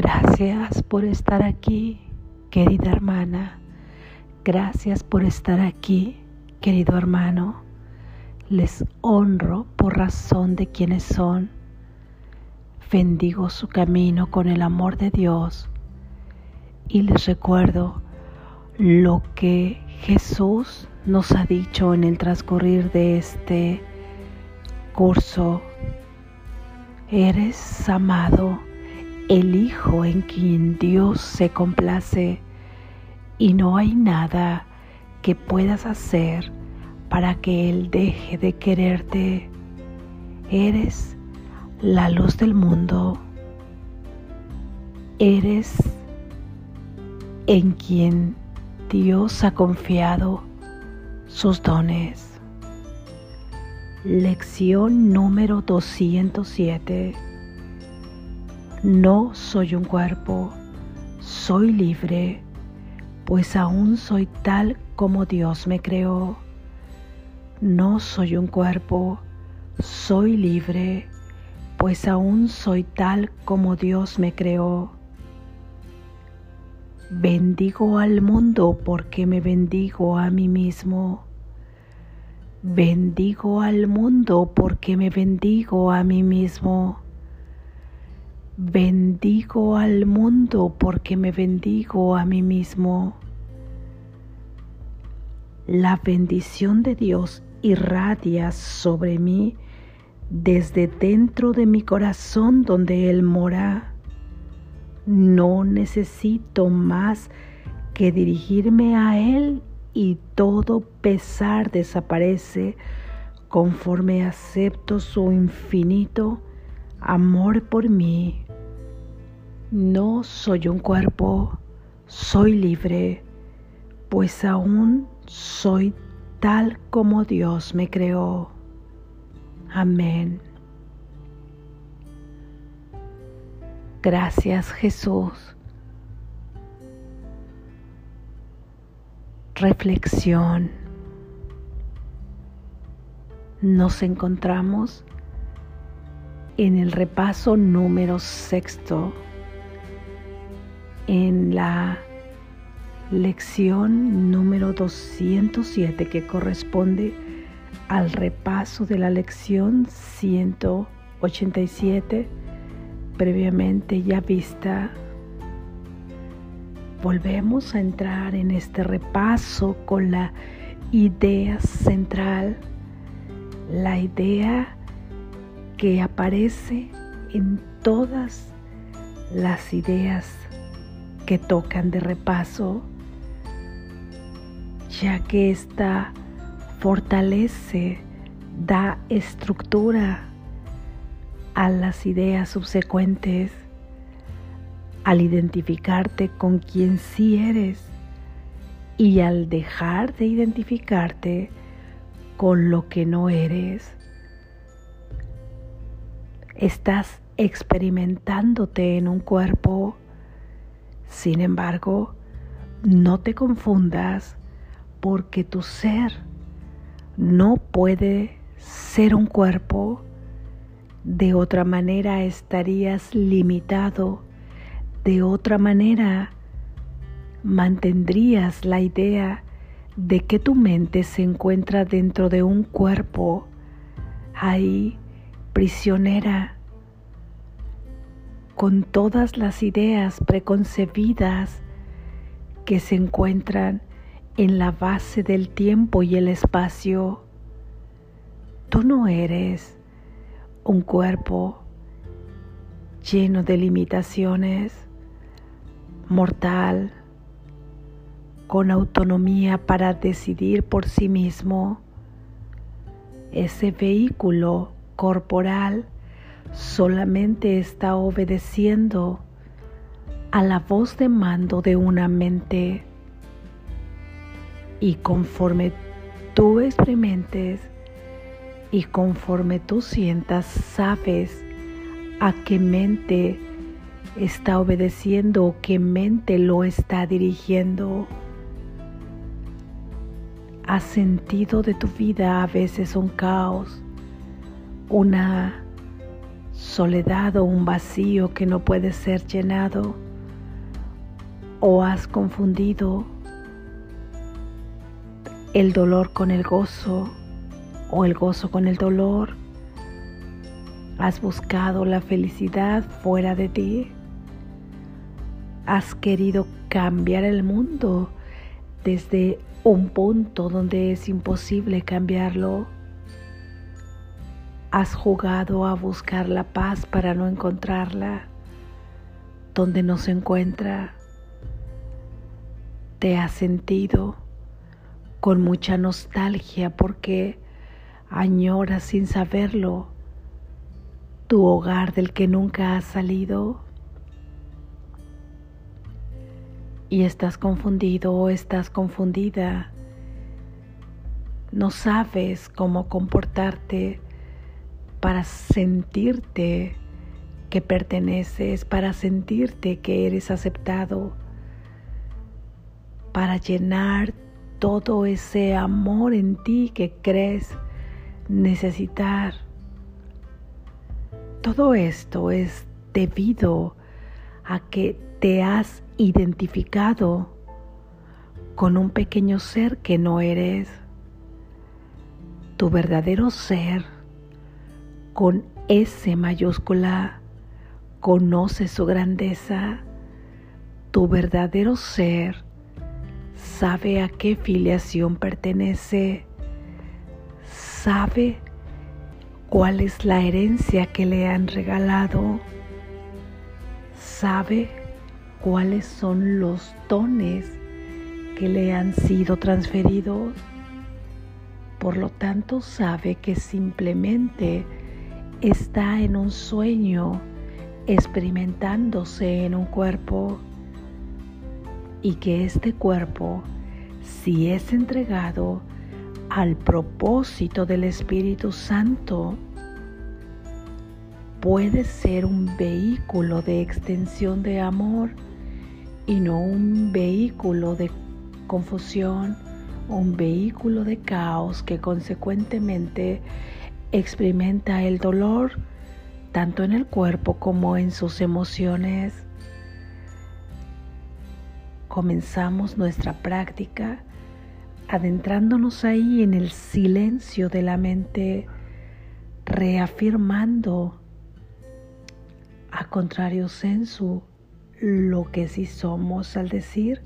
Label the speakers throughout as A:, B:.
A: Gracias por estar aquí, querida hermana. Gracias por estar aquí, querido hermano. Les honro por razón de quienes son. Bendigo su camino con el amor de Dios y les recuerdo lo que Jesús nos ha dicho en el transcurrir de este curso. Eres amado, el Hijo en quien Dios se complace y no hay nada que puedas hacer para que Él deje de quererte. Eres la luz del mundo. Eres en quien Dios ha confiado sus dones. Lección número 207. No soy un cuerpo, soy libre pues aún soy tal como Dios me creó. No soy un cuerpo, soy libre, pues aún soy tal como Dios me creó. Bendigo al mundo porque me bendigo a mí mismo. Bendigo al mundo porque me bendigo a mí mismo. Bendigo al mundo porque me bendigo a mí mismo. La bendición de Dios irradia sobre mí desde dentro de mi corazón donde Él mora. No necesito más que dirigirme a Él y todo pesar desaparece conforme acepto su infinito amor por mí. No soy un cuerpo, soy libre, pues aún soy tal como Dios me creó. Amén. Gracias Jesús. Reflexión. Nos encontramos en el repaso número sexto en la lección número 207 que corresponde al repaso de la lección 187 previamente ya vista. Volvemos a entrar en este repaso con la idea central, la idea que aparece en todas las ideas que tocan de repaso, ya que esta fortalece, da estructura a las ideas subsecuentes al identificarte con quien sí eres y al dejar de identificarte con lo que no eres. Estás experimentándote en un cuerpo sin embargo, no te confundas porque tu ser no puede ser un cuerpo. De otra manera estarías limitado. De otra manera mantendrías la idea de que tu mente se encuentra dentro de un cuerpo, ahí prisionera con todas las ideas preconcebidas que se encuentran en la base del tiempo y el espacio. Tú no eres un cuerpo lleno de limitaciones, mortal, con autonomía para decidir por sí mismo. Ese vehículo corporal solamente está obedeciendo a la voz de mando de una mente. Y conforme tú experimentes y conforme tú sientas, sabes a qué mente está obedeciendo o qué mente lo está dirigiendo. Has sentido de tu vida a veces un caos, una soledad o un vacío que no puede ser llenado o has confundido el dolor con el gozo o el gozo con el dolor. Has buscado la felicidad fuera de ti. Has querido cambiar el mundo desde un punto donde es imposible cambiarlo. Has jugado a buscar la paz para no encontrarla donde no se encuentra. Te has sentido con mucha nostalgia porque añoras sin saberlo tu hogar del que nunca has salido y estás confundido o estás confundida. No sabes cómo comportarte para sentirte que perteneces, para sentirte que eres aceptado, para llenar todo ese amor en ti que crees necesitar. Todo esto es debido a que te has identificado con un pequeño ser que no eres. Tu verdadero ser, con S mayúscula, conoce su grandeza. Tu verdadero ser sabe a qué filiación pertenece, sabe cuál es la herencia que le han regalado, sabe cuáles son los dones que le han sido transferidos. Por lo tanto, sabe que simplemente está en un sueño experimentándose en un cuerpo y que este cuerpo, si es entregado al propósito del Espíritu Santo, puede ser un vehículo de extensión de amor y no un vehículo de confusión, un vehículo de caos que consecuentemente experimenta el dolor tanto en el cuerpo como en sus emociones comenzamos nuestra práctica adentrándonos ahí en el silencio de la mente, reafirmando a contrario sensu lo que sí somos al decir,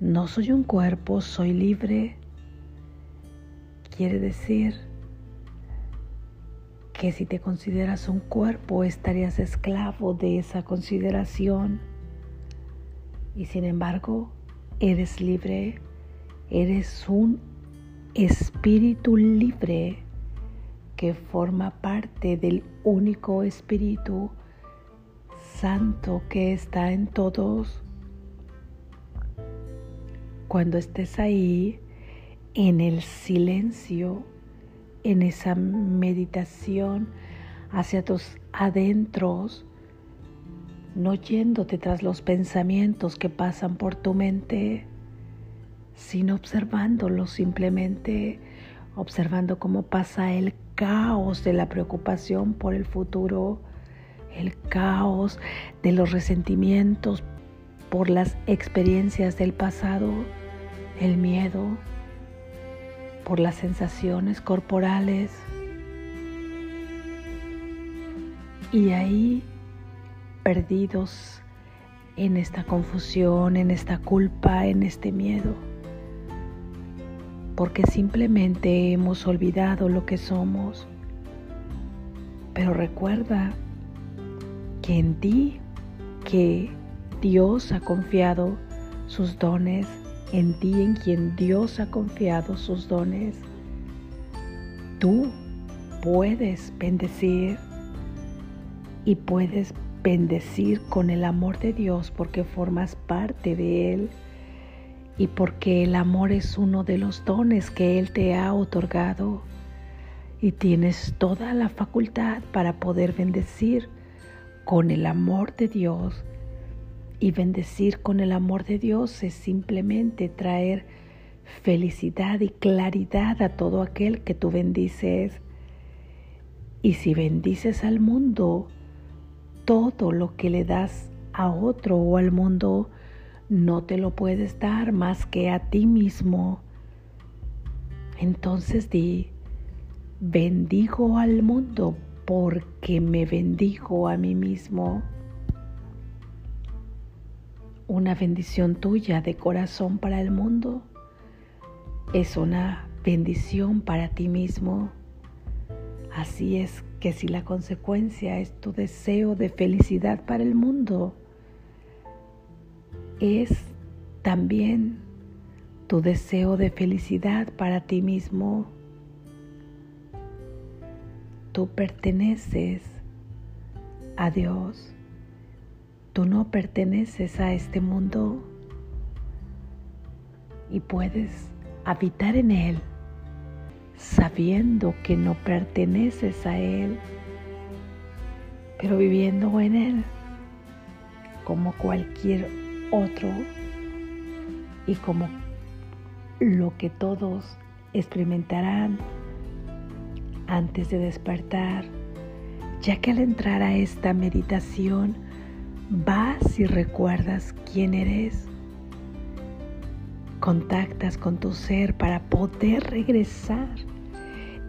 A: no soy un cuerpo, soy libre. Quiere decir que si te consideras un cuerpo estarías esclavo de esa consideración y sin embargo eres libre, eres un espíritu libre que forma parte del único espíritu santo que está en todos. Cuando estés ahí en el silencio, en esa meditación hacia tus adentros, no yéndote tras los pensamientos que pasan por tu mente, sino observándolos simplemente, observando cómo pasa el caos de la preocupación por el futuro, el caos de los resentimientos por las experiencias del pasado, el miedo por las sensaciones corporales. Y ahí perdidos en esta confusión, en esta culpa, en este miedo, porque simplemente hemos olvidado lo que somos. Pero recuerda que en ti, que Dios ha confiado sus dones, en ti en quien Dios ha confiado sus dones, tú puedes bendecir y puedes bendecir con el amor de Dios porque formas parte de Él y porque el amor es uno de los dones que Él te ha otorgado y tienes toda la facultad para poder bendecir con el amor de Dios. Y bendecir con el amor de Dios es simplemente traer felicidad y claridad a todo aquel que tú bendices. Y si bendices al mundo, todo lo que le das a otro o al mundo, no te lo puedes dar más que a ti mismo. Entonces di, bendigo al mundo porque me bendigo a mí mismo. Una bendición tuya de corazón para el mundo es una bendición para ti mismo. Así es que si la consecuencia es tu deseo de felicidad para el mundo, es también tu deseo de felicidad para ti mismo. Tú perteneces a Dios. Tú no perteneces a este mundo y puedes habitar en Él sabiendo que no perteneces a Él, pero viviendo en Él como cualquier otro y como lo que todos experimentarán antes de despertar, ya que al entrar a esta meditación vas y recuerdas quién eres, contactas con tu ser para poder regresar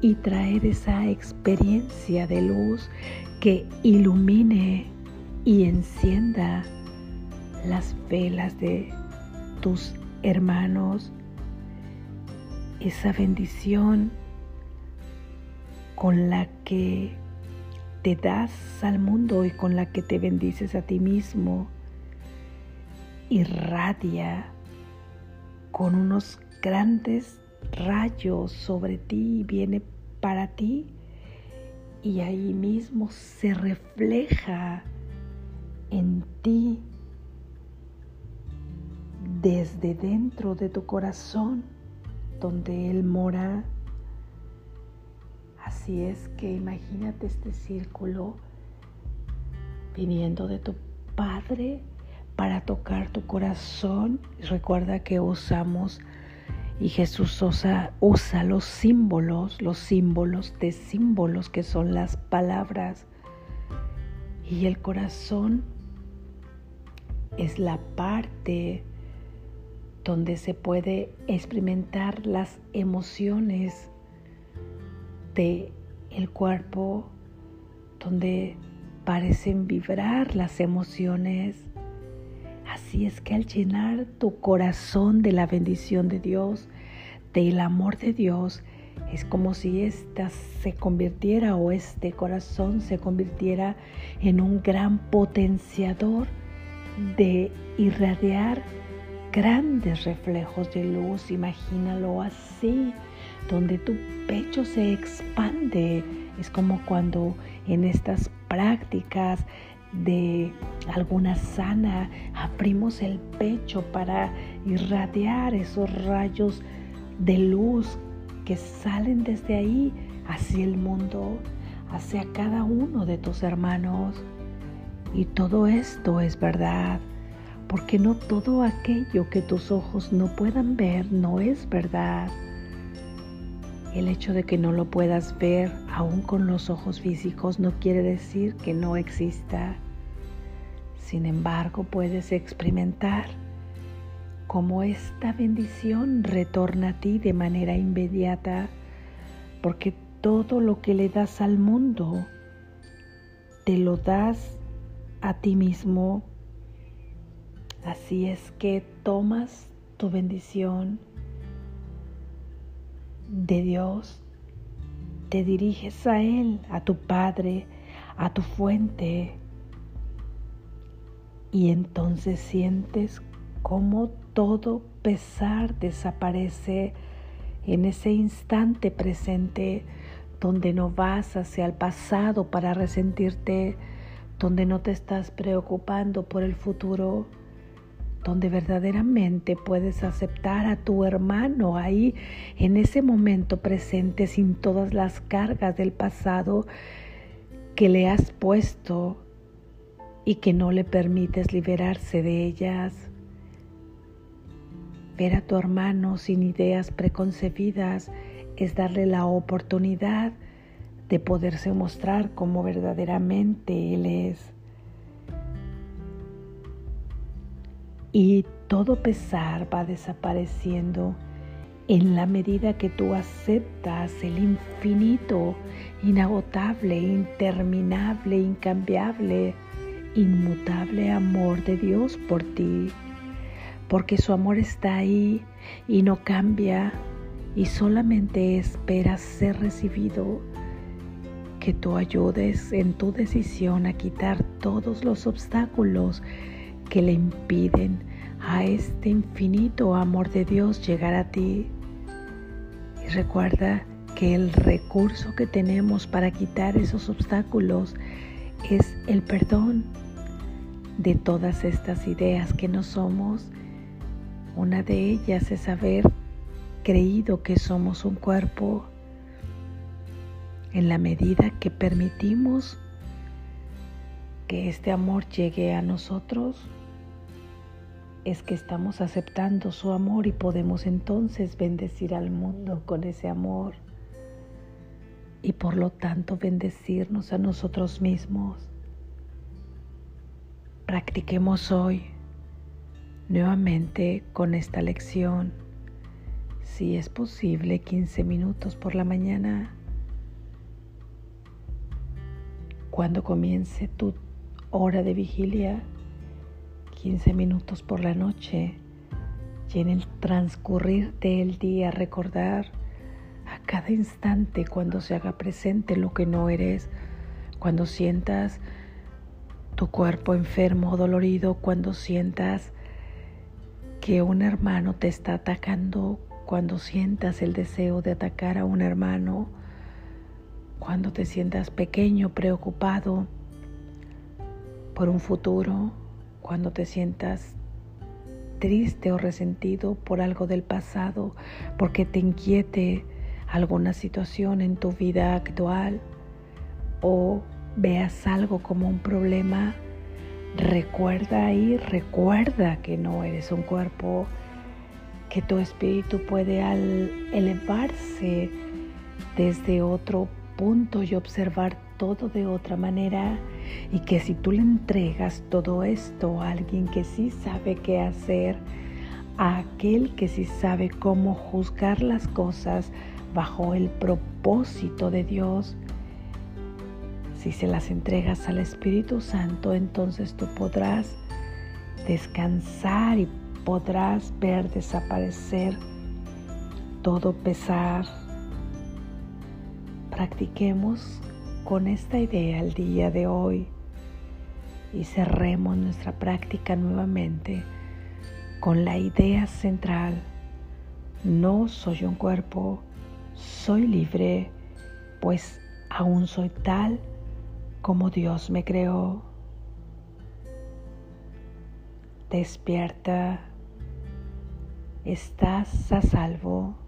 A: y traer esa experiencia de luz que ilumine y encienda las velas de tus hermanos, esa bendición con la que te das al mundo y con la que te bendices a ti mismo, irradia con unos grandes rayos sobre ti y viene para ti y ahí mismo se refleja en ti desde dentro de tu corazón donde Él mora. Así es que imagínate este círculo viniendo de tu Padre para tocar tu corazón. Recuerda que usamos y Jesús usa, usa los símbolos, los símbolos de símbolos que son las palabras. Y el corazón es la parte donde se puede experimentar las emociones de el cuerpo, donde parecen vibrar las emociones Así es que al llenar tu corazón de la bendición de Dios, del amor de Dios, es como si ésta se convirtiera o este corazón se convirtiera en un gran potenciador de irradiar grandes reflejos de luz. Imagínalo así, donde tu pecho se expande. Es como cuando en estas prácticas de alguna sana, abrimos el pecho para irradiar esos rayos de luz que salen desde ahí hacia el mundo, hacia cada uno de tus hermanos. Y todo esto es verdad, porque no todo aquello que tus ojos no puedan ver no es verdad. El hecho de que no lo puedas ver aún con los ojos físicos no quiere decir que no exista. Sin embargo, puedes experimentar cómo esta bendición retorna a ti de manera inmediata, porque todo lo que le das al mundo, te lo das a ti mismo. Así es que tomas tu bendición de Dios, te diriges a Él, a tu Padre, a tu fuente, y entonces sientes cómo todo pesar desaparece en ese instante presente donde no vas hacia el pasado para resentirte, donde no te estás preocupando por el futuro, donde verdaderamente puedes aceptar a tu hermano ahí en ese momento presente sin todas las cargas del pasado que le has puesto y que no le permites liberarse de ellas. Ver a tu hermano sin ideas preconcebidas es darle la oportunidad de poderse mostrar como verdaderamente Él es. Y todo pesar va desapareciendo en la medida que tú aceptas el infinito, inagotable, interminable, incambiable, inmutable amor de Dios por ti, porque su amor está ahí y no cambia y solamente espera ser recibido. Que tú ayudes en tu decisión a quitar todos los obstáculos que le impiden a este infinito amor de Dios llegar a ti. Y recuerda que el recurso que tenemos para quitar esos obstáculos es el perdón de todas estas ideas que no somos. Una de ellas es haber creído que somos un cuerpo en la medida que permitimos que este amor llegue a nosotros, es que estamos aceptando su amor y podemos entonces bendecir al mundo con ese amor y por lo tanto bendecirnos a nosotros mismos. Practiquemos hoy nuevamente con esta lección, si es posible, 15 minutos por la mañana Cuando comience tu hora de vigilia, 15 minutos por la noche, y en el transcurrir del día recordar a cada instante cuando se haga presente lo que no eres, cuando sientas tu cuerpo enfermo o dolorido, cuando sientas que un hermano te está atacando, cuando sientas el deseo de atacar a un hermano, cuando te sientas pequeño, preocupado por un futuro, cuando te sientas triste o resentido por algo del pasado, porque te inquiete alguna situación en tu vida actual o veas algo como un problema, recuerda y recuerda que no eres un cuerpo, que tu espíritu puede elevarse desde otro punto y observar todo de otra manera y que si tú le entregas todo esto a alguien que sí sabe qué hacer, a aquel que sí sabe cómo juzgar las cosas bajo el propósito de Dios, si se las entregas al Espíritu Santo, entonces tú podrás descansar y podrás ver desaparecer todo pesar, Practiquemos con esta idea el día de hoy y cerremos nuestra práctica nuevamente con la idea central. No soy un cuerpo, soy libre, pues aún soy tal como Dios me creó. Despierta, estás a salvo.